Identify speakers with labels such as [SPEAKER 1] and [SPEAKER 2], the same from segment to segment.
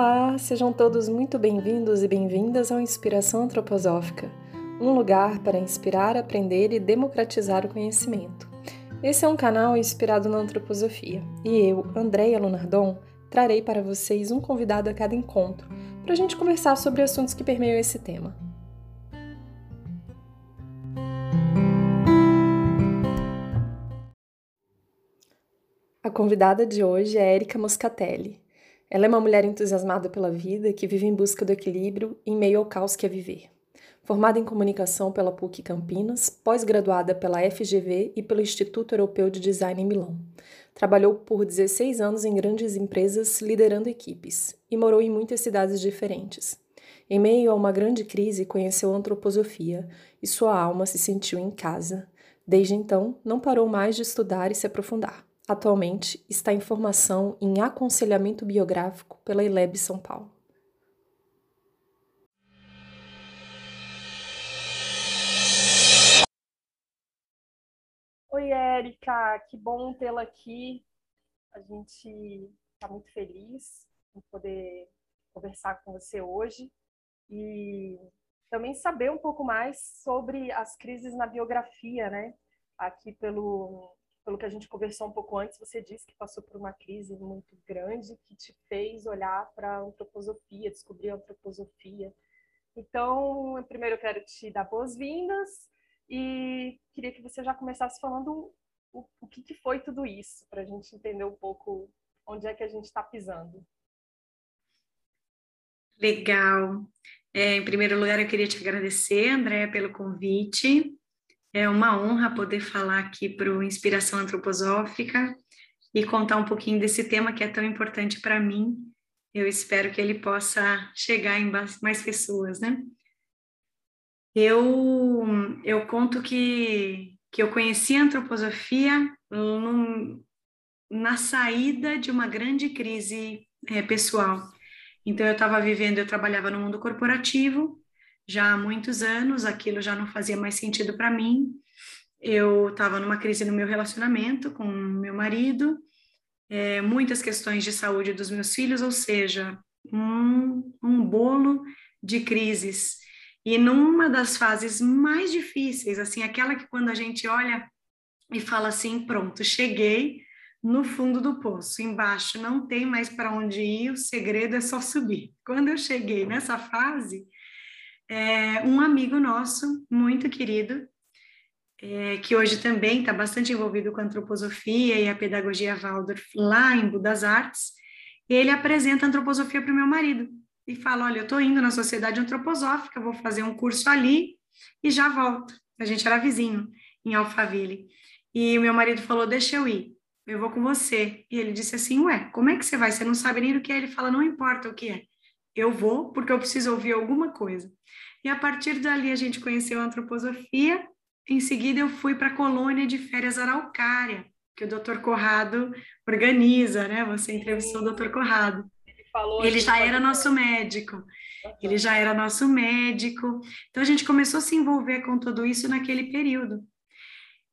[SPEAKER 1] Olá, sejam todos muito bem-vindos e bem-vindas ao Inspiração Antroposófica, um lugar para inspirar, aprender e democratizar o conhecimento. Esse é um canal inspirado na antroposofia e eu, Andréia Lunardon, trarei para vocês um convidado a cada encontro para a gente conversar sobre assuntos que permeiam esse tema. A convidada de hoje é Érica Moscatelli. Ela é uma mulher entusiasmada pela vida que vive em busca do equilíbrio em meio ao caos que é viver. Formada em comunicação pela PUC Campinas, pós-graduada pela FGV e pelo Instituto Europeu de Design em Milão. Trabalhou por 16 anos em grandes empresas liderando equipes e morou em muitas cidades diferentes. Em meio a uma grande crise, conheceu a antroposofia e sua alma se sentiu em casa. Desde então, não parou mais de estudar e se aprofundar. Atualmente está em formação em aconselhamento biográfico pela ILEB São Paulo. Oi, Érica, que bom tê-la aqui. A gente está muito feliz em poder conversar com você hoje e também saber um pouco mais sobre as crises na biografia, né? Aqui pelo pelo que a gente conversou um pouco antes, você disse que passou por uma crise muito grande que te fez olhar para a antroposofia, descobrir a antroposofia. Então, primeiro eu quero te dar boas-vindas e queria que você já começasse falando o, o que, que foi tudo isso, para a gente entender um pouco onde é que a gente está pisando.
[SPEAKER 2] Legal. É, em primeiro lugar, eu queria te agradecer, André, pelo convite. É uma honra poder falar aqui para o Inspiração Antroposófica e contar um pouquinho desse tema que é tão importante para mim. Eu espero que ele possa chegar em mais pessoas, né? Eu, eu conto que, que eu conheci a antroposofia na saída de uma grande crise é, pessoal. Então, eu estava vivendo, eu trabalhava no mundo corporativo, já há muitos anos, aquilo já não fazia mais sentido para mim. Eu estava numa crise no meu relacionamento com meu marido, é, muitas questões de saúde dos meus filhos, ou seja, um, um bolo de crises. E numa das fases mais difíceis, assim, aquela que quando a gente olha e fala assim, pronto, cheguei no fundo do poço, embaixo não tem mais para onde ir, o segredo é só subir. Quando eu cheguei nessa fase, é, um amigo nosso, muito querido, é, que hoje também está bastante envolvido com a antroposofia e a pedagogia Waldorf lá em Budas Artes, ele apresenta a antroposofia para o meu marido e fala: Olha, eu estou indo na sociedade antroposófica, vou fazer um curso ali e já volto. A gente era vizinho em Alphaville. E o meu marido falou: Deixa eu ir, eu vou com você. E ele disse assim: Ué, como é que você vai? Você não sabe nem do que é? Ele fala: Não importa o que é eu vou porque eu preciso ouvir alguma coisa. E a partir dali a gente conheceu a antroposofia. Em seguida eu fui para a colônia de férias Araucária, que o Dr. Corrado organiza, né? Você entrevistou o Dr. Corrado. Ele, falou ele já era nosso médico. Ele já era nosso médico. Então a gente começou a se envolver com tudo isso naquele período.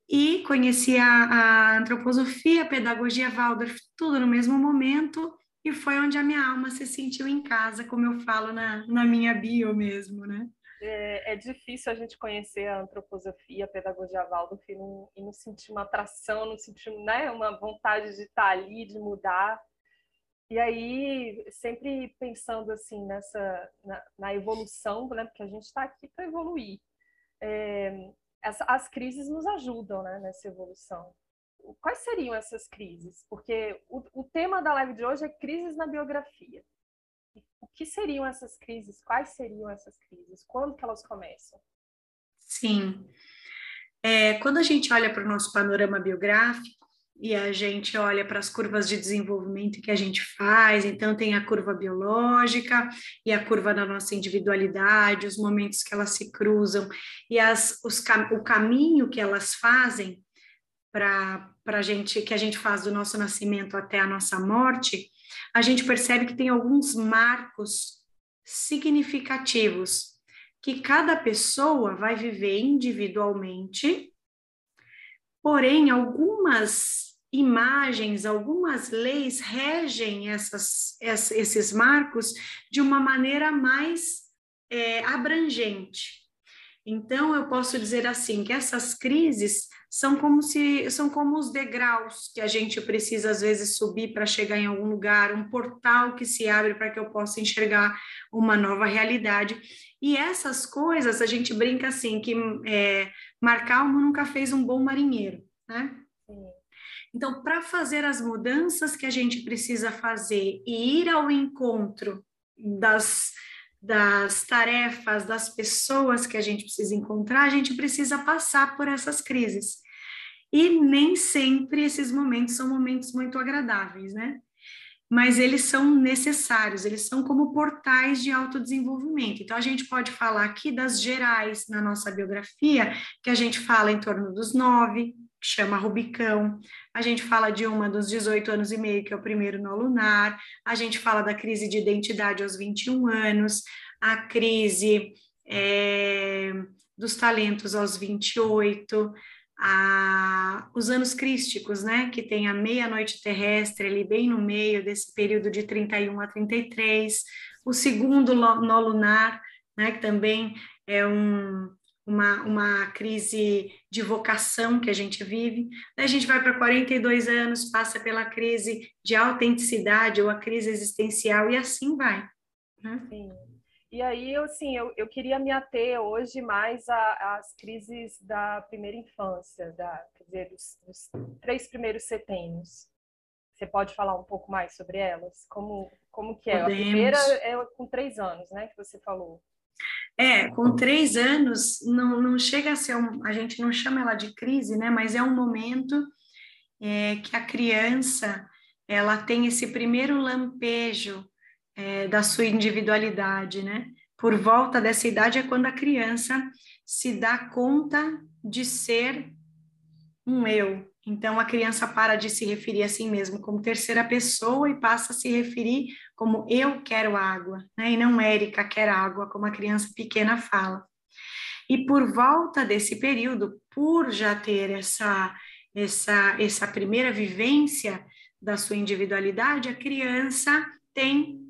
[SPEAKER 2] E conheci a, a antroposofia, a pedagogia Waldorf, tudo no mesmo momento e foi onde a minha alma se sentiu em casa, como eu falo na, na minha bio mesmo, né?
[SPEAKER 1] É, é difícil a gente conhecer a antroposofia, a pedagogia Waldorf e não, e não sentir uma atração, não sentir né, uma vontade de estar ali, de mudar. E aí, sempre pensando assim nessa na, na evolução, né? Porque a gente está aqui para evoluir. É, essa, as crises nos ajudam né, nessa evolução quais seriam essas crises? Porque o, o, tema da live de hoje é crises na biografia. O que seriam essas crises? Quais seriam essas crises? Quando que elas começam?
[SPEAKER 2] Sim. É, quando a gente olha para o nosso panorama biográfico e a gente olha para as curvas de desenvolvimento que a gente faz, então tem a curva biológica e a curva da nossa individualidade, os momentos que elas se cruzam e as, os, o caminho que elas fazem para a gente que a gente faz do nosso nascimento até a nossa morte, a gente percebe que tem alguns marcos significativos que cada pessoa vai viver individualmente, porém algumas imagens, algumas leis regem essas, esses marcos de uma maneira mais é, abrangente. Então, eu posso dizer assim que essas crises são como se são como os degraus que a gente precisa às vezes subir para chegar em algum lugar, um portal que se abre para que eu possa enxergar uma nova realidade. E essas coisas a gente brinca assim que é, Marcalmo nunca fez um bom marinheiro, né? Então, para fazer as mudanças que a gente precisa fazer e ir ao encontro das das tarefas, das pessoas que a gente precisa encontrar, a gente precisa passar por essas crises. E nem sempre esses momentos são momentos muito agradáveis, né? Mas eles são necessários, eles são como portais de autodesenvolvimento. Então, a gente pode falar aqui das gerais na nossa biografia, que a gente fala em torno dos nove, que chama Rubicão. A gente fala de uma dos 18 anos e meio, que é o primeiro nó lunar. A gente fala da crise de identidade aos 21 anos, a crise é, dos talentos aos 28, a, os anos crísticos, né, que tem a meia-noite terrestre ali bem no meio desse período de 31 a 33, o segundo nó lunar, né, que também é um, uma, uma crise de vocação que a gente vive. Daí a gente vai para 42 anos, passa pela crise de autenticidade ou a crise existencial e assim vai. Né?
[SPEAKER 1] Sim. E aí, assim, eu, eu queria me ater hoje mais às crises da primeira infância, da, quer dizer, dos, dos três primeiros setênios. Você pode falar um pouco mais sobre elas? Como, como que é? Podemos. A primeira é com três anos, né, que você falou.
[SPEAKER 2] É, com três anos, não, não chega a ser, um, a gente não chama ela de crise, né, mas é um momento é, que a criança, ela tem esse primeiro lampejo é, da sua individualidade, né? Por volta dessa idade é quando a criança se dá conta de ser um eu. Então a criança para de se referir a si mesmo como terceira pessoa e passa a se referir como eu quero água, né? E não Érica quer água, como a criança pequena fala. E por volta desse período, por já ter essa essa essa primeira vivência da sua individualidade, a criança tem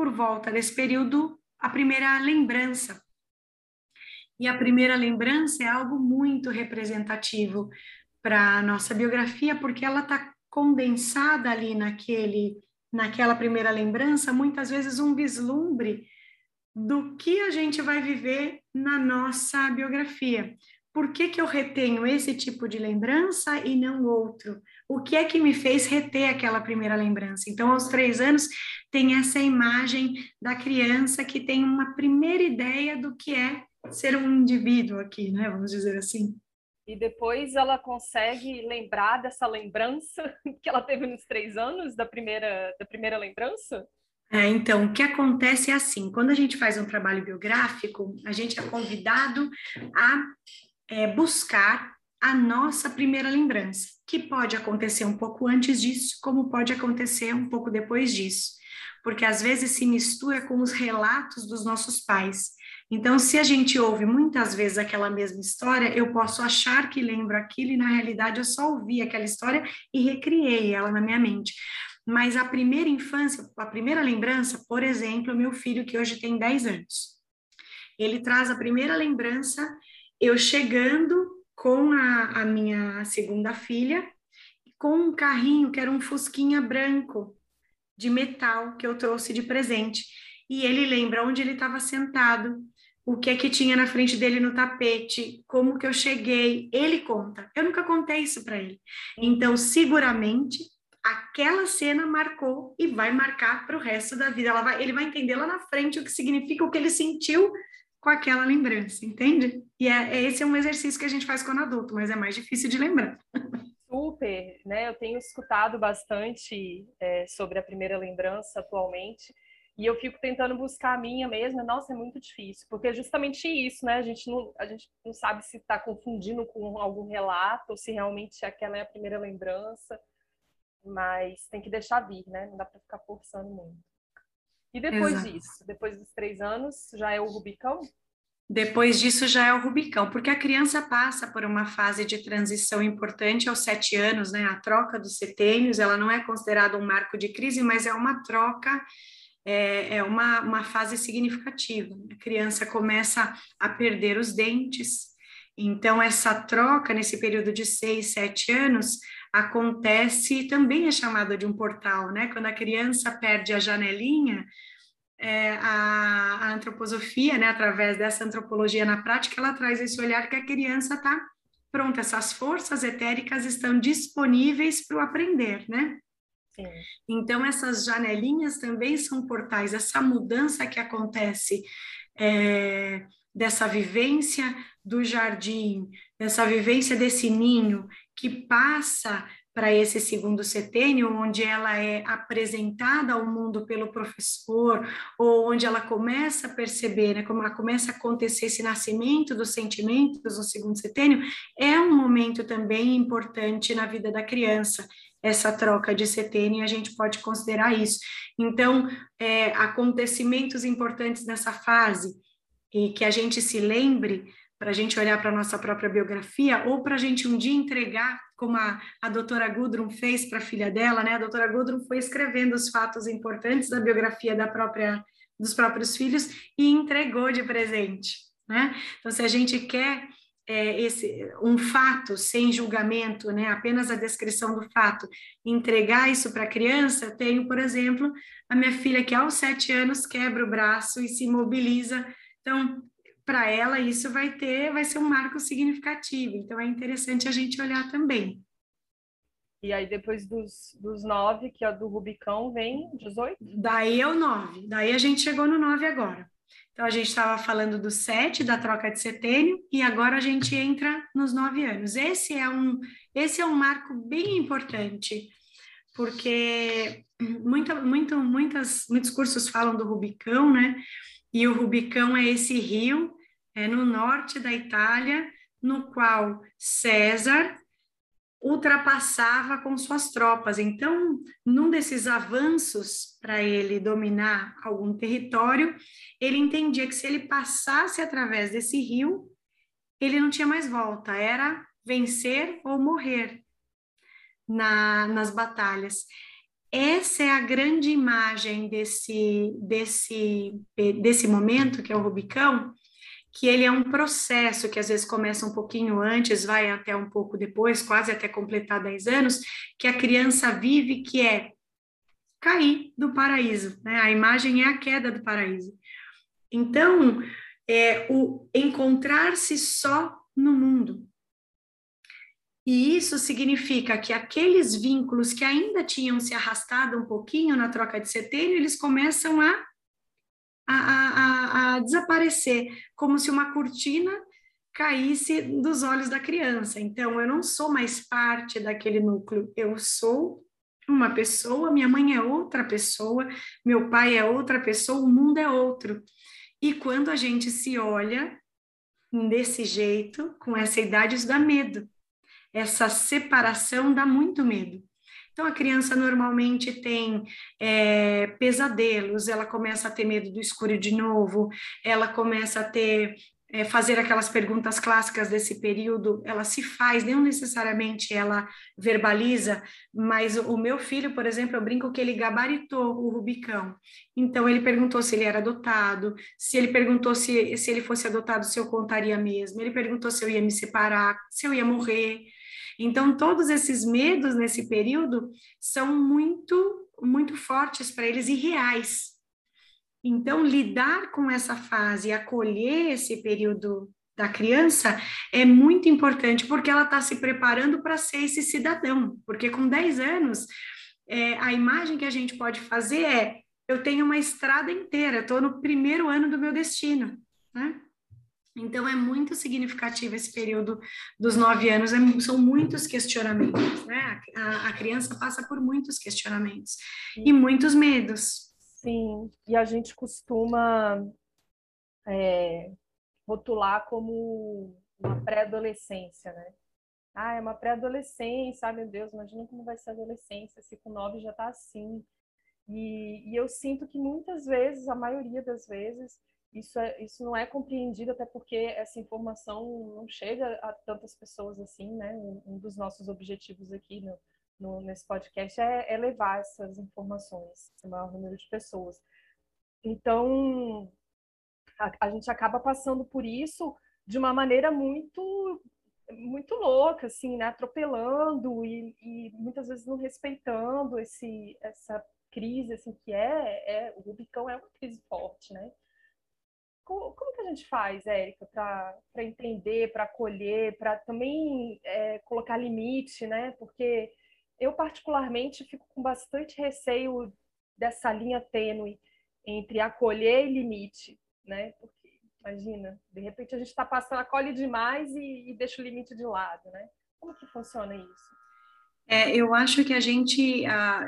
[SPEAKER 2] por volta desse período, a primeira lembrança. E a primeira lembrança é algo muito representativo para a nossa biografia, porque ela está condensada ali naquele, naquela primeira lembrança, muitas vezes um vislumbre do que a gente vai viver na nossa biografia. Por que, que eu retenho esse tipo de lembrança e não outro? O que é que me fez reter aquela primeira lembrança? Então, aos três anos, tem essa imagem da criança que tem uma primeira ideia do que é ser um indivíduo aqui, né? Vamos dizer assim.
[SPEAKER 1] E depois ela consegue lembrar dessa lembrança que ela teve nos três anos da primeira da primeira lembrança?
[SPEAKER 2] É, então, o que acontece é assim: quando a gente faz um trabalho biográfico, a gente é convidado a é, buscar a nossa primeira lembrança, que pode acontecer um pouco antes disso, como pode acontecer um pouco depois disso, porque às vezes se mistura com os relatos dos nossos pais. Então, se a gente ouve muitas vezes aquela mesma história, eu posso achar que lembro aquilo e na realidade eu só ouvi aquela história e recriei ela na minha mente. Mas a primeira infância, a primeira lembrança, por exemplo, meu filho que hoje tem 10 anos. Ele traz a primeira lembrança eu chegando com a, a minha segunda filha, com um carrinho que era um fusquinha branco de metal que eu trouxe de presente. E ele lembra onde ele estava sentado, o que é que tinha na frente dele no tapete, como que eu cheguei. Ele conta. Eu nunca contei isso para ele. Então, seguramente, aquela cena marcou e vai marcar para o resto da vida. Vai, ele vai entender lá na frente o que significa o que ele sentiu com aquela lembrança, entende? E é, é, esse é um exercício que a gente faz quando adulto, mas é mais difícil de lembrar.
[SPEAKER 1] Super, né? Eu tenho escutado bastante é, sobre a primeira lembrança atualmente e eu fico tentando buscar a minha mesma. Nossa, é muito difícil, porque é justamente isso, né? A gente não, a gente não sabe se está confundindo com algum relato ou se realmente aquela é a primeira lembrança, mas tem que deixar vir, né? Não dá para ficar forçando muito. E depois Exato. disso, depois dos três anos, já é o Rubicão?
[SPEAKER 2] Depois disso já é o Rubicão, porque a criança passa por uma fase de transição importante aos sete anos, né? A troca dos setênios, ela não é considerada um marco de crise, mas é uma troca, é, é uma, uma fase significativa. A criança começa a perder os dentes, então essa troca nesse período de seis, sete anos acontece, também é chamada de um portal, né? Quando a criança perde a janelinha, é, a, a, antroposofia, né, através dessa antropologia na prática, ela traz esse olhar que a criança está pronta, essas forças etéricas estão disponíveis para o aprender, né? Sim. Então, essas janelinhas também são portais, essa mudança que acontece é, dessa vivência do jardim, dessa vivência desse ninho que passa para esse segundo setênio, onde ela é apresentada ao mundo pelo professor, ou onde ela começa a perceber, né, como ela começa a acontecer esse nascimento dos sentimentos no segundo setênio, é um momento também importante na vida da criança, essa troca de setênio, a gente pode considerar isso. Então, é, acontecimentos importantes nessa fase, e que a gente se lembre, para a gente olhar para a nossa própria biografia, ou para a gente um dia entregar, como a, a doutora Gudrun fez para a filha dela, né? A doutora Gudrun foi escrevendo os fatos importantes da biografia da própria, dos próprios filhos e entregou de presente, né? Então, se a gente quer é, esse, um fato sem julgamento, né? Apenas a descrição do fato, entregar isso para a criança, tenho, por exemplo, a minha filha que aos sete anos quebra o braço e se mobiliza. Então, para ela isso vai ter, vai ser um marco significativo. Então é interessante a gente olhar também.
[SPEAKER 1] E aí depois dos, dos nove, que é do Rubicão, vem 18?
[SPEAKER 2] Daí é o nove. Daí a gente chegou no nove agora. Então a gente estava falando do sete, da troca de setênio, e agora a gente entra nos nove anos. Esse é um, esse é um marco bem importante, porque muita, muito, muitas, muitos cursos falam do Rubicão, né? E o Rubicão é esse rio é no norte da Itália, no qual César ultrapassava com suas tropas. Então, num desses avanços para ele dominar algum território, ele entendia que se ele passasse através desse rio, ele não tinha mais volta, era vencer ou morrer na, nas batalhas. Essa é a grande imagem desse, desse, desse momento, que é o Rubicão, que ele é um processo que às vezes começa um pouquinho antes, vai até um pouco depois, quase até completar 10 anos, que a criança vive, que é cair do paraíso, né? A imagem é a queda do paraíso. Então, é o encontrar-se só no mundo. E isso significa que aqueles vínculos que ainda tinham se arrastado um pouquinho na troca de setênio, eles começam a a, a, a desaparecer, como se uma cortina caísse dos olhos da criança. Então, eu não sou mais parte daquele núcleo, eu sou uma pessoa, minha mãe é outra pessoa, meu pai é outra pessoa, o mundo é outro. E quando a gente se olha desse jeito, com essa idade, isso dá medo. Essa separação dá muito medo. Então, a criança normalmente tem é, pesadelos, ela começa a ter medo do escuro de novo, ela começa a ter é, fazer aquelas perguntas clássicas desse período, ela se faz, não necessariamente ela verbaliza, mas o meu filho, por exemplo, eu brinco que ele gabaritou o Rubicão. Então, ele perguntou se ele era adotado, se ele perguntou se, se ele fosse adotado, se eu contaria mesmo, ele perguntou se eu ia me separar, se eu ia morrer. Então, todos esses medos nesse período são muito, muito fortes para eles e reais. Então, lidar com essa fase, acolher esse período da criança é muito importante, porque ela está se preparando para ser esse cidadão. Porque com 10 anos, é, a imagem que a gente pode fazer é: eu tenho uma estrada inteira, estou no primeiro ano do meu destino. Né? Então, é muito significativo esse período dos nove anos, é, são muitos questionamentos, né? A, a, criança passa por muitos questionamentos Sim. e muitos medos.
[SPEAKER 1] Sim, e a gente costuma é, rotular como uma pré-adolescência, né? Ah, é uma pré-adolescência, ah, meu Deus, imagina como vai ser a adolescência, se com nove já está assim. E, e eu sinto que muitas vezes, a maioria das vezes,
[SPEAKER 3] isso, é, isso não é compreendido, até porque essa informação não chega a tantas pessoas assim, né? Um, dos nossos objetivos aqui no, no, nesse podcast é, é levar essas informações para o maior número de pessoas. Então, a, a gente acaba passando por isso de uma maneira muito muito louca, assim, né? Atropelando e, e, muitas vezes não respeitando esse, essa crise, assim, que é, é o Rubicão é uma crise forte, né? Como, como que a gente faz, Érica, para entender, para acolher, para também é, colocar limite, né? Porque eu, particularmente, fico com bastante receio dessa linha tênue entre acolher e limite, né? Porque, imagina, de repente a gente está passando, acolhe demais e, e deixa o limite de lado, né? Como que funciona isso?
[SPEAKER 2] É, eu acho que a gente, ah,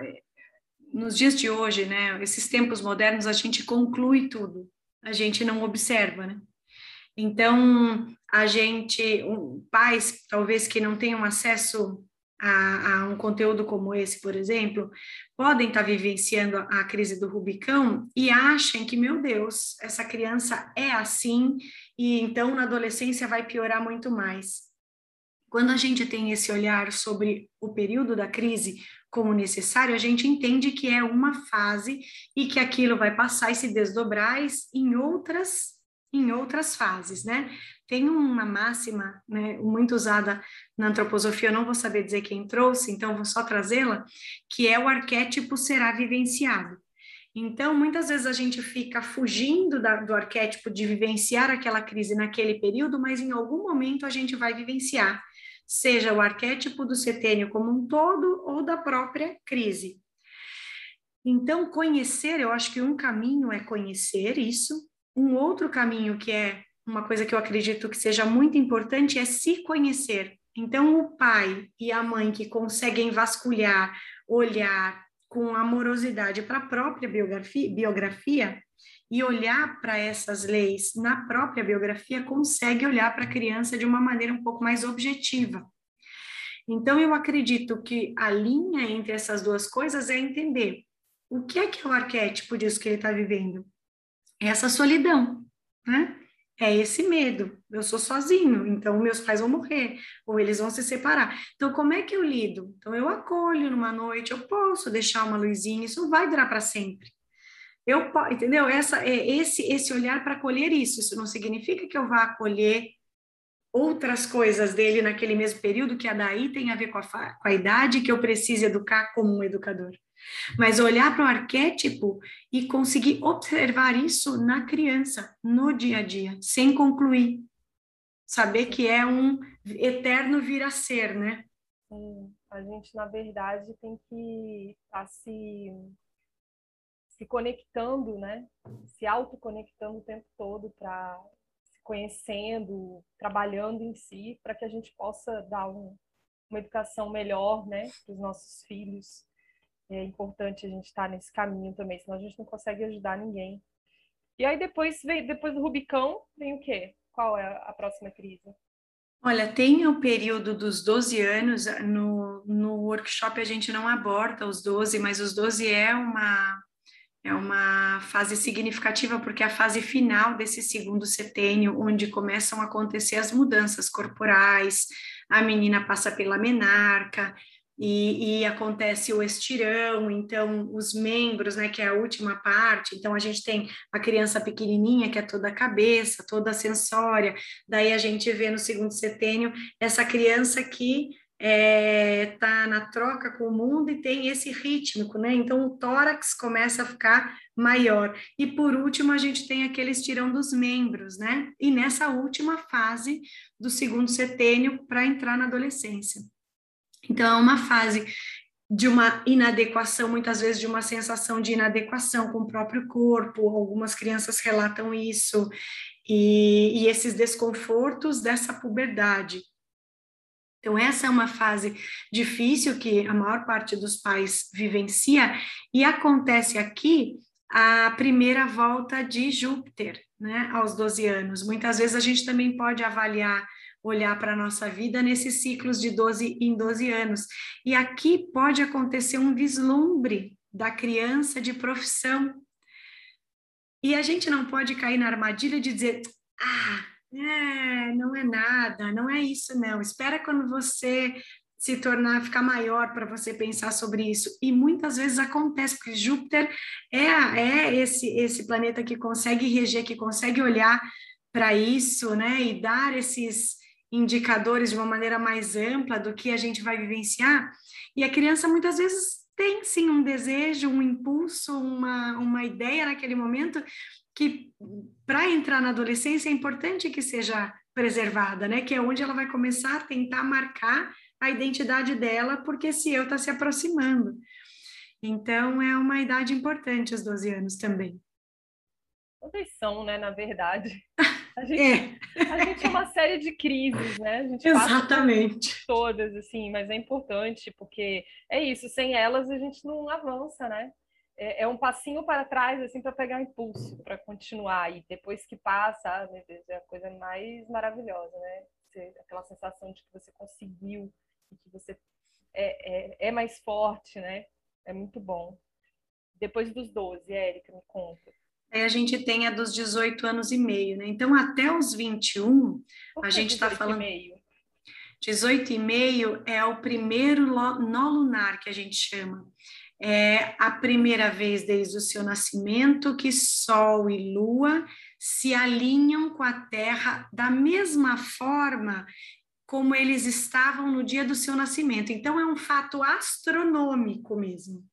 [SPEAKER 2] nos dias de hoje, né, esses tempos modernos, a gente conclui tudo a gente não observa, né? Então, a gente, pais talvez que não tenham acesso a, a, um conteúdo como esse, por exemplo, podem estar vivenciando a, a crise do Rubicão e achem que, meu Deus, essa criança é assim e então na adolescência vai piorar muito mais. Quando a gente tem esse olhar sobre o período da crise como necessário, a gente entende que é uma fase e que aquilo vai passar e se desdobrar em outras em outras fases, né? Tem uma máxima, né, muito usada na antroposofia, eu não vou saber dizer quem trouxe, então vou só trazê-la, que é o arquétipo será vivenciado. Então, muitas vezes a gente fica fugindo da, do arquétipo de vivenciar aquela crise naquele período, mas em algum momento a gente vai vivenciar seja o arquétipo do setênio como um todo ou da própria crise. Então, conhecer, eu acho que um caminho é conhecer isso, um outro caminho que é uma coisa que eu acredito que seja muito importante é se conhecer. Então, o pai e a mãe que conseguem vasculhar, olhar com amorosidade para a própria biografia, biografia e olhar para essas leis na própria biografia, consegue olhar para a criança de uma maneira um pouco mais objetiva. Então, eu acredito que a linha entre essas duas coisas é entender o que é que é o arquétipo disso que ele está vivendo. É essa solidão, né? É esse medo. Eu sou sozinho, então meus pais vão morrer, ou eles vão se separar. Então, como é que eu lido? Então, eu acolho numa noite, eu posso deixar uma luzinha, isso vai durar para sempre. Eu, entendeu? Essa é esse esse olhar para acolher isso. Isso não significa que eu vá acolher outras coisas dele naquele mesmo período que a daí tem a ver com a, com a idade que eu preciso educar como um educador. Mas olhar para o arquétipo e conseguir observar isso na criança, no dia a dia, sem concluir. Saber que é um eterno vir a ser, né?
[SPEAKER 3] Sim, a gente, na verdade, tem que estar tá se se conectando, né? Se autoconectando o tempo todo para se conhecendo, trabalhando em si, para que a gente possa dar um, uma educação melhor, né, para os nossos filhos. É importante a gente estar nesse caminho também, senão a gente não consegue ajudar ninguém. E aí depois vem, depois do Rubicão, vem o quê? Qual é a próxima crise?
[SPEAKER 2] Olha, tem o período dos 12 anos, no, no workshop a gente não aborda os 12, mas os 12 é uma é uma fase significativa porque é a fase final desse segundo setênio, onde começam a acontecer as mudanças corporais, a menina passa pela menarca e, e, acontece o estirão, então os membros, né, que é a última parte, então a gente tem a criança pequenininha, que é toda a cabeça, toda a sensória, daí a gente vê no segundo setênio essa criança que está é, tá na troca com o mundo e tem esse rítmico, né? Então o tórax começa a ficar maior. E por último, a gente tem aquele estirão dos membros, né? E nessa última fase do segundo setênio para entrar na adolescência. Então é uma fase de uma inadequação, muitas vezes de uma sensação de inadequação com o próprio corpo, algumas crianças relatam isso, e, e esses desconfortos dessa puberdade. Então, essa é uma fase difícil que a maior parte dos pais vivencia, e acontece aqui a primeira volta de Júpiter, né, aos 12 anos. Muitas vezes a gente também pode avaliar, olhar para a nossa vida nesses ciclos de 12 em 12 anos. E aqui pode acontecer um vislumbre da criança de profissão. E a gente não pode cair na armadilha de dizer, ah, é, não é nada, não é isso não. Espera quando você se tornar, ficar maior para você pensar sobre isso. E muitas vezes acontece, porque Júpiter é, é esse, esse planeta que consegue reger, que consegue olhar para isso, né, e dar esses indicadores de uma maneira mais ampla do que a gente vai vivenciar. E a criança muitas vezes tem sim um desejo, um impulso, uma, uma ideia naquele momento que para entrar na adolescência é importante que seja preservada, né? Que é onde ela vai começar a tentar marcar a identidade dela, porque esse eu está se aproximando. Então, é uma idade importante, os 12 anos também.
[SPEAKER 3] Todas são, né, na verdade. A gente, é. a gente é uma série de crises, né? A gente
[SPEAKER 2] Exatamente.
[SPEAKER 3] todas, assim, mas é importante, porque é isso, sem elas a gente não avança, né? É, é um passinho para trás, assim, para pegar impulso, para continuar. E depois que passa, ah, meu Deus, é a coisa mais maravilhosa, né? aquela sensação de que você conseguiu, que você é, é, é mais forte, né? É muito bom. Depois dos 12, Érica, me conta.
[SPEAKER 2] Aí a gente tem a dos 18 anos e meio, né? Então, até os 21, a gente está falando. E meio? 18 e meio é o primeiro nó lunar que a gente chama. É a primeira vez desde o seu nascimento que Sol e Lua se alinham com a Terra da mesma forma como eles estavam no dia do seu nascimento. Então, é um fato astronômico mesmo.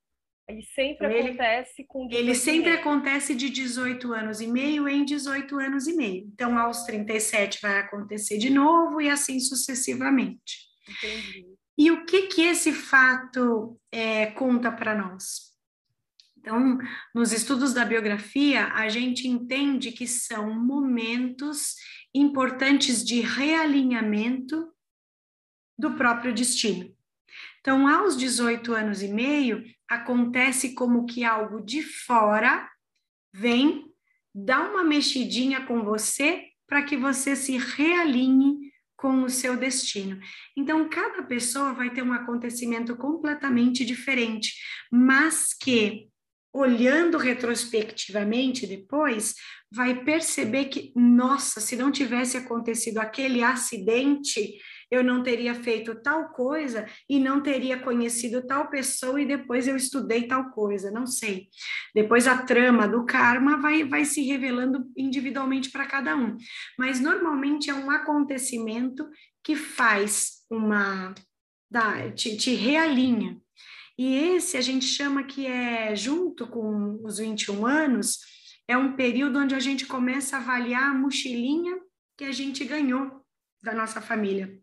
[SPEAKER 3] E sempre então, acontece com
[SPEAKER 2] 18 Ele sempre acontece de 18 anos e meio em 18 anos e meio. Então, aos 37 vai acontecer de novo e assim sucessivamente. Entendi. E o que que esse fato é, conta para nós? Então, nos estudos da biografia, a gente entende que são momentos importantes de realinhamento do próprio destino. Então, aos 18 anos e meio, acontece como que algo de fora vem, dá uma mexidinha com você para que você se realinhe com o seu destino. Então, cada pessoa vai ter um acontecimento completamente diferente, mas que, olhando retrospectivamente depois, vai perceber que, nossa, se não tivesse acontecido aquele acidente, eu não teria feito tal coisa e não teria conhecido tal pessoa e depois eu estudei tal coisa, não sei. Depois a trama do karma vai, vai se revelando individualmente para cada um. Mas normalmente é um acontecimento que faz uma. Te, te realinha. E esse a gente chama que é, junto com os 21 anos, é um período onde a gente começa a avaliar a mochilinha que a gente ganhou da nossa família.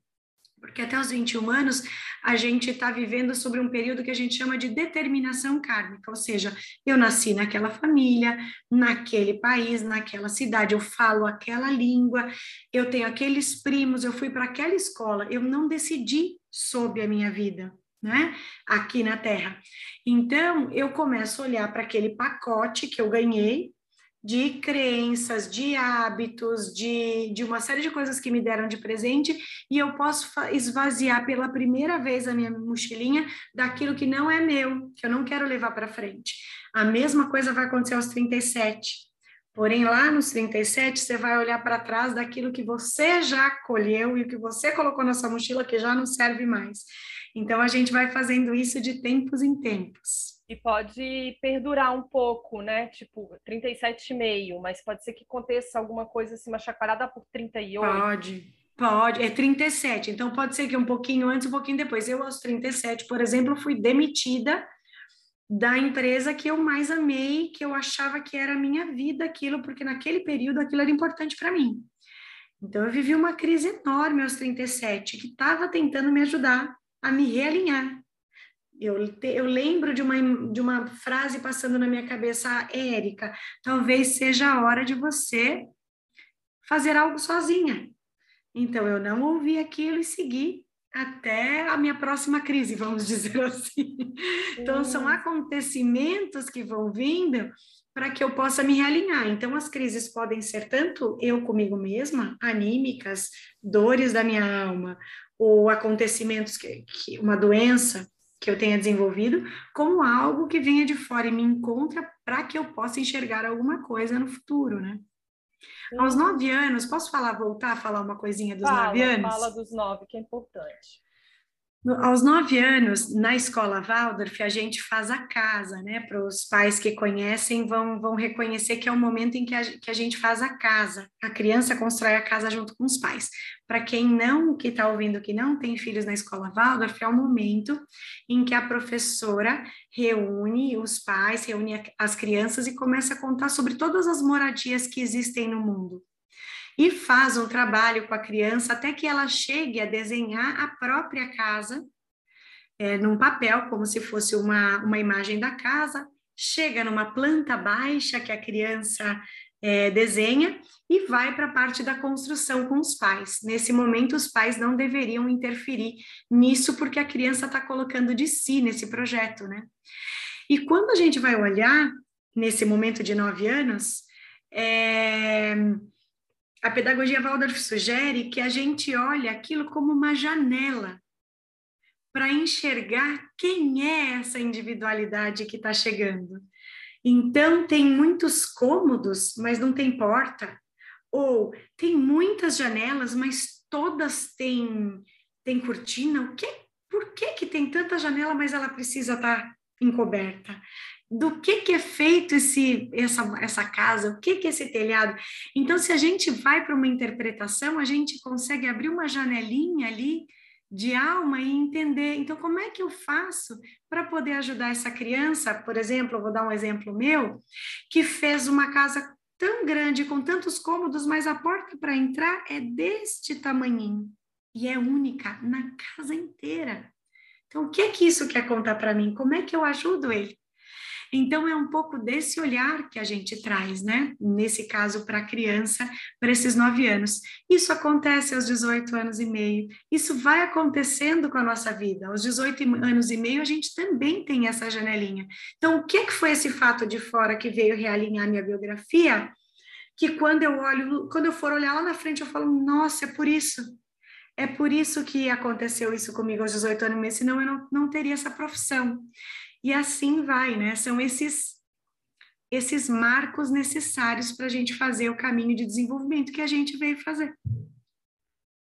[SPEAKER 2] Porque até os 21 anos, a gente está vivendo sobre um período que a gente chama de determinação kármica, ou seja, eu nasci naquela família, naquele país, naquela cidade, eu falo aquela língua, eu tenho aqueles primos, eu fui para aquela escola, eu não decidi sobre a minha vida, né? Aqui na Terra. Então, eu começo a olhar para aquele pacote que eu ganhei, de crenças, de hábitos, de, de uma série de coisas que me deram de presente, e eu posso esvaziar pela primeira vez a minha mochilinha daquilo que não é meu, que eu não quero levar para frente. A mesma coisa vai acontecer aos 37. Porém, lá nos 37, você vai olhar para trás daquilo que você já colheu e o que você colocou na sua mochila que já não serve mais. Então, a gente vai fazendo isso de tempos em tempos.
[SPEAKER 3] E pode perdurar um pouco, né? Tipo, 37,5, mas pode ser que aconteça alguma coisa assim, uma chacoalhada por 38.
[SPEAKER 2] Pode, pode. É 37, então pode ser que um pouquinho antes, um pouquinho depois. Eu, aos 37, por exemplo, fui demitida da empresa que eu mais amei, que eu achava que era a minha vida aquilo, porque naquele período aquilo era importante para mim. Então eu vivi uma crise enorme aos 37, que estava tentando me ajudar a me realinhar. Eu, te, eu lembro de uma, de uma frase passando na minha cabeça, ah, Érica, talvez seja a hora de você fazer algo sozinha. Então, eu não ouvi aquilo e segui até a minha próxima crise, vamos dizer assim. Então, são acontecimentos que vão vindo para que eu possa me realinhar. Então, as crises podem ser tanto eu comigo mesma, anímicas, dores da minha alma, ou acontecimentos que, que uma doença, que eu tenha desenvolvido, como algo que venha de fora e me encontra para que eu possa enxergar alguma coisa no futuro, né? Sim. Aos nove anos, posso falar, voltar a falar uma coisinha dos
[SPEAKER 3] fala,
[SPEAKER 2] nove anos?
[SPEAKER 3] Fala dos nove, que é importante.
[SPEAKER 2] Aos nove anos, na escola Waldorf, a gente faz a casa, né? Para os pais que conhecem, vão, vão reconhecer que é o momento em que a, que a gente faz a casa. A criança constrói a casa junto com os pais. Para quem não, que está ouvindo, que não tem filhos na escola Waldorf, é o momento em que a professora reúne os pais, reúne as crianças e começa a contar sobre todas as moradias que existem no mundo e faz um trabalho com a criança até que ela chegue a desenhar a própria casa é, num papel, como se fosse uma, uma imagem da casa, chega numa planta baixa que a criança é, desenha e vai para a parte da construção com os pais. Nesse momento, os pais não deveriam interferir nisso, porque a criança está colocando de si nesse projeto, né? E quando a gente vai olhar, nesse momento de nove anos, é, a pedagogia Waldorf sugere que a gente olhe aquilo como uma janela para enxergar quem é essa individualidade que está chegando. Então, tem muitos cômodos, mas não tem porta. Ou tem muitas janelas, mas todas têm, têm cortina. O que, por que, que tem tanta janela, mas ela precisa estar tá encoberta? Do que, que é feito esse, essa, essa casa, o que, que é esse telhado. Então, se a gente vai para uma interpretação, a gente consegue abrir uma janelinha ali de alma e entender. Então, como é que eu faço para poder ajudar essa criança? Por exemplo, eu vou dar um exemplo meu, que fez uma casa tão grande, com tantos cômodos, mas a porta para entrar é deste tamanhinho e é única na casa inteira. Então, o que é que isso quer contar para mim? Como é que eu ajudo ele? Então, é um pouco desse olhar que a gente traz, né? Nesse caso, para a criança, para esses nove anos. Isso acontece aos 18 anos e meio. Isso vai acontecendo com a nossa vida. Aos 18 anos e meio, a gente também tem essa janelinha. Então, o que, que foi esse fato de fora que veio realinhar minha biografia? Que quando eu olho, quando eu for olhar lá na frente, eu falo, nossa, é por isso. É por isso que aconteceu isso comigo aos 18 anos, e meio, senão eu não, não teria essa profissão. E assim vai, né? São esses esses marcos necessários para a gente fazer o caminho de desenvolvimento que a gente veio fazer.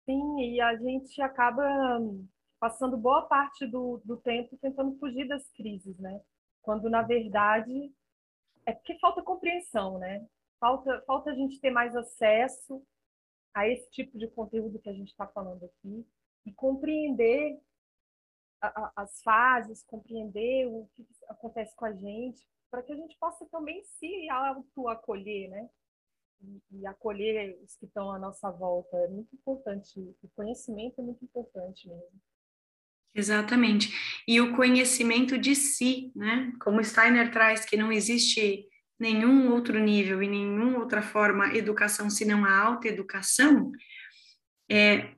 [SPEAKER 3] Sim, e a gente acaba passando boa parte do, do tempo tentando fugir das crises, né? Quando, na verdade, é porque falta compreensão, né? Falta, falta a gente ter mais acesso a esse tipo de conteúdo que a gente está falando aqui e compreender as fases, compreender o que acontece com a gente, para que a gente possa também se auto-acolher, né? E, e, acolher os que estão à nossa volta. É muito importante. O conhecimento é muito importante mesmo.
[SPEAKER 2] Exatamente. E o conhecimento de si, né? Como Steiner traz que não existe nenhum outro nível e nenhuma outra forma educação senão a autoeducação, é,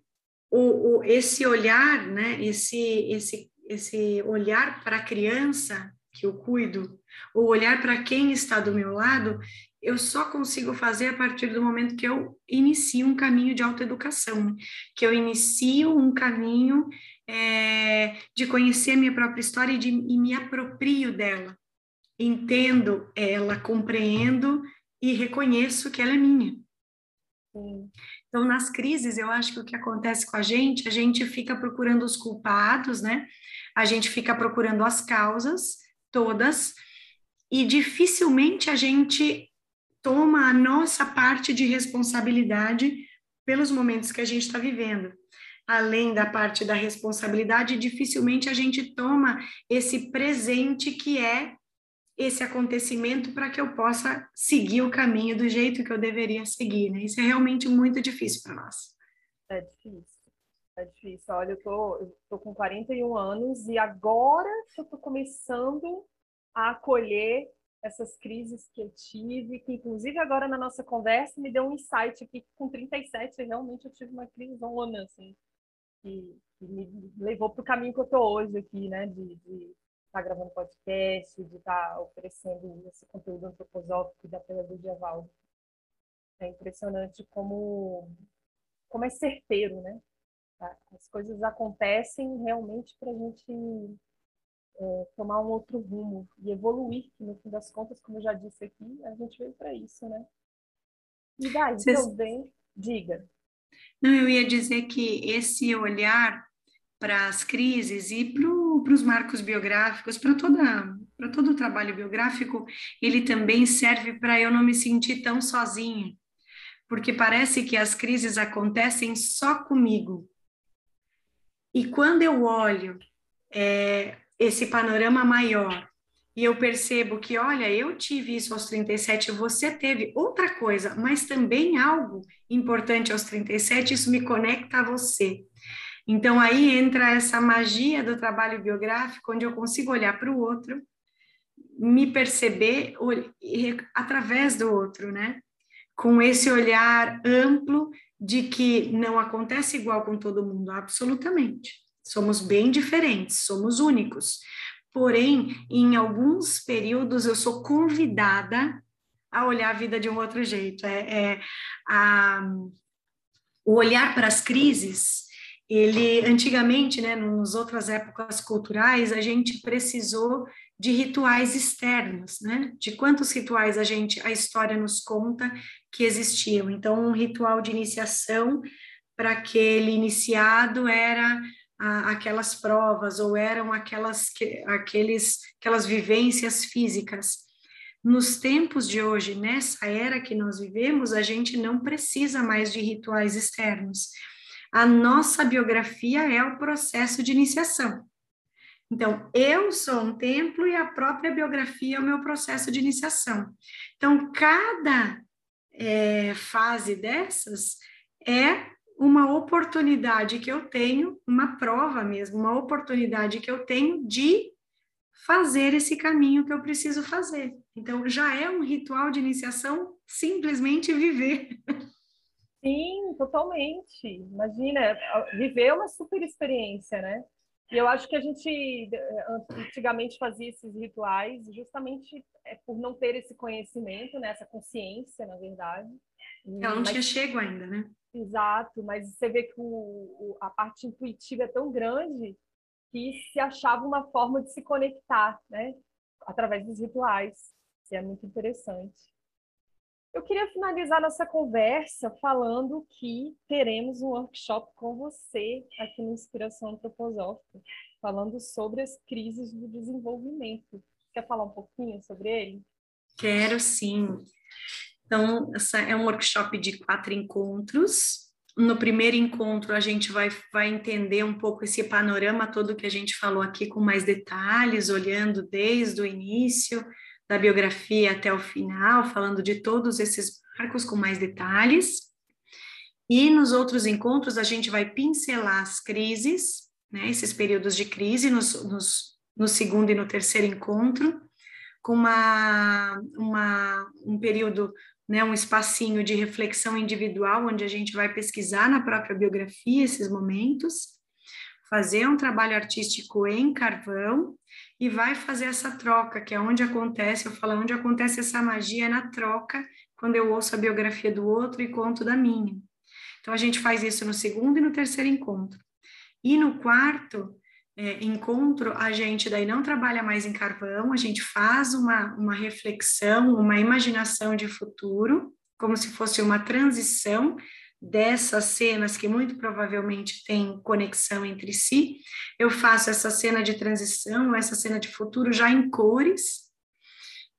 [SPEAKER 2] o, o, esse olhar, né, esse, esse, esse olhar para a criança que eu cuido, o olhar para quem está do meu lado, eu só consigo fazer a partir do momento que eu inicio um caminho de autoeducação, né? que eu inicio um caminho é, de conhecer minha própria história e, de, e me aproprio dela. Entendo ela, compreendo e reconheço que ela é minha. Sim. Então, nas crises, eu acho que o que acontece com a gente, a gente fica procurando os culpados, né? A gente fica procurando as causas todas e dificilmente a gente toma a nossa parte de responsabilidade pelos momentos que a gente está vivendo. Além da parte da responsabilidade, dificilmente a gente toma esse presente que é esse acontecimento para que eu possa seguir o caminho do jeito que eu deveria seguir, né? Isso é realmente muito difícil para nós.
[SPEAKER 3] É difícil. É difícil. Olha, eu tô, eu tô com 41 anos e agora eu tô começando a acolher essas crises que eu tive, que inclusive agora na nossa conversa me deu um insight aqui que com 37 realmente eu tive uma crise zona, assim, que, que me levou para o caminho que eu tô hoje aqui, né, de, de estar tá gravando podcast, de estar tá oferecendo esse conteúdo antroposófico da pedagogia Val. É impressionante como, como é certeiro, né? As coisas acontecem realmente para a gente é, tomar um outro rumo e evoluir, que no fim das contas, como eu já disse aqui, a gente veio para isso, né? E daí Vocês... também, diga.
[SPEAKER 2] Não, eu ia dizer que esse olhar para as crises e para os marcos biográficos, para toda para todo o trabalho biográfico, ele também serve para eu não me sentir tão sozinha, porque parece que as crises acontecem só comigo. E quando eu olho é, esse panorama maior e eu percebo que, olha, eu tive isso aos 37, você teve outra coisa, mas também algo importante aos 37, isso me conecta a você. Então aí entra essa magia do trabalho biográfico, onde eu consigo olhar para o outro, me perceber através do outro, né? Com esse olhar amplo de que não acontece igual com todo mundo, absolutamente. Somos bem diferentes, somos únicos. Porém, em alguns períodos eu sou convidada a olhar a vida de um outro jeito. É, é a, o olhar para as crises ele antigamente, né, nas outras épocas culturais, a gente precisou de rituais externos, né? De quantos rituais a gente, a história nos conta que existiam. Então, um ritual de iniciação para aquele iniciado era a, aquelas provas ou eram aquelas aqueles aquelas vivências físicas. Nos tempos de hoje, nessa era que nós vivemos, a gente não precisa mais de rituais externos a nossa biografia é o processo de iniciação. Então, eu sou um templo e a própria biografia é o meu processo de iniciação. Então, cada é, fase dessas é uma oportunidade que eu tenho, uma prova mesmo, uma oportunidade que eu tenho de fazer esse caminho que eu preciso fazer. Então, já é um ritual de iniciação simplesmente viver.
[SPEAKER 3] Sim, totalmente. Imagina, viver é uma super experiência, né? E eu acho que a gente eh, antigamente fazia esses rituais justamente é, por não ter esse conhecimento, né? essa consciência, na verdade.
[SPEAKER 2] Ela não mas, tinha chego ainda, né?
[SPEAKER 3] Exato, mas você vê que o, o, a parte intuitiva é tão grande que se achava uma forma de se conectar, né? Através dos rituais, que é muito interessante. Eu queria finalizar nossa conversa falando que teremos um workshop com você aqui no Inspiração Antroposófica, falando sobre as crises do desenvolvimento. Quer falar um pouquinho sobre ele?
[SPEAKER 2] Quero sim. Então, é um workshop de quatro encontros. No primeiro encontro, a gente vai, vai entender um pouco esse panorama todo que a gente falou aqui com mais detalhes, olhando desde o início, da biografia até o final, falando de todos esses marcos com mais detalhes. E nos outros encontros a gente vai pincelar as crises, né, esses períodos de crise, nos, nos, no segundo e no terceiro encontro, com uma, uma, um período, né, um espacinho de reflexão individual, onde a gente vai pesquisar na própria biografia esses momentos, fazer um trabalho artístico em carvão e vai fazer essa troca, que é onde acontece, eu falo, onde acontece essa magia é na troca, quando eu ouço a biografia do outro e conto da minha. Então, a gente faz isso no segundo e no terceiro encontro. E no quarto é, encontro, a gente daí não trabalha mais em carvão, a gente faz uma, uma reflexão, uma imaginação de futuro, como se fosse uma transição dessas cenas que muito provavelmente têm conexão entre si, eu faço essa cena de transição, essa cena de futuro já em cores,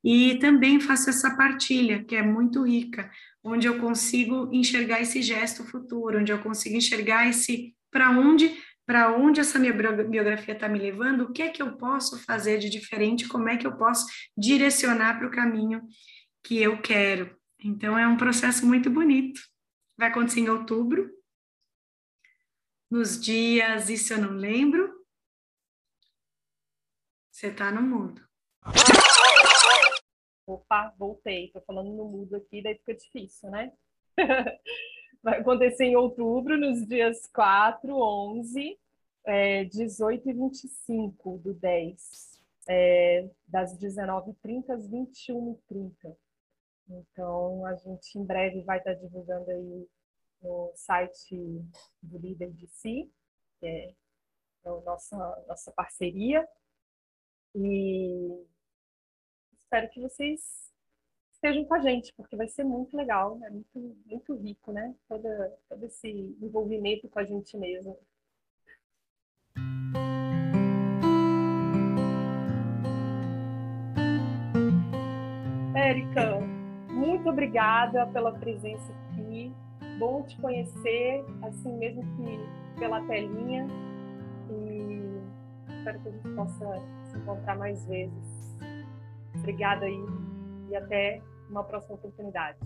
[SPEAKER 2] e também faço essa partilha, que é muito rica, onde eu consigo enxergar esse gesto futuro, onde eu consigo enxergar esse para onde para onde essa minha biografia está me levando, o que é que eu posso fazer de diferente, como é que eu posso direcionar para o caminho que eu quero. Então é um processo muito bonito vai acontecer em outubro, nos dias, isso eu não lembro. Você está no mudo.
[SPEAKER 3] Opa, voltei. Estou falando no mudo aqui, daí fica difícil, né? vai acontecer em outubro, nos dias 4, 11, é, 18 e 25 do 10, é, das 19h30 às 21h30. Então, a gente em breve vai estar divulgando aí no site do Líder de Si, que é a nossa, nossa parceria. E espero que vocês estejam com a gente, porque vai ser muito legal, é né? muito, muito rico, né? Todo, todo esse envolvimento com a gente mesmo. Érica, muito obrigada pela presença aqui. Bom te conhecer, assim mesmo que pela telinha. E espero que a gente possa se encontrar mais vezes. Obrigada aí e até uma próxima oportunidade.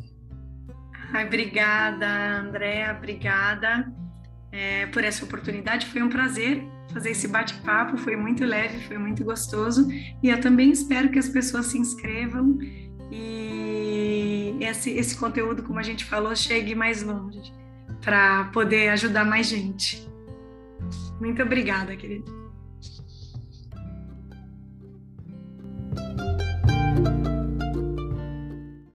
[SPEAKER 2] Ai, obrigada, Andréa, obrigada é, por essa oportunidade. Foi um prazer fazer esse bate-papo, foi muito leve, foi muito gostoso. E eu também espero que as pessoas se inscrevam e esse, esse conteúdo, como a gente falou, chegue mais longe para poder ajudar mais gente. Muito obrigada, querida.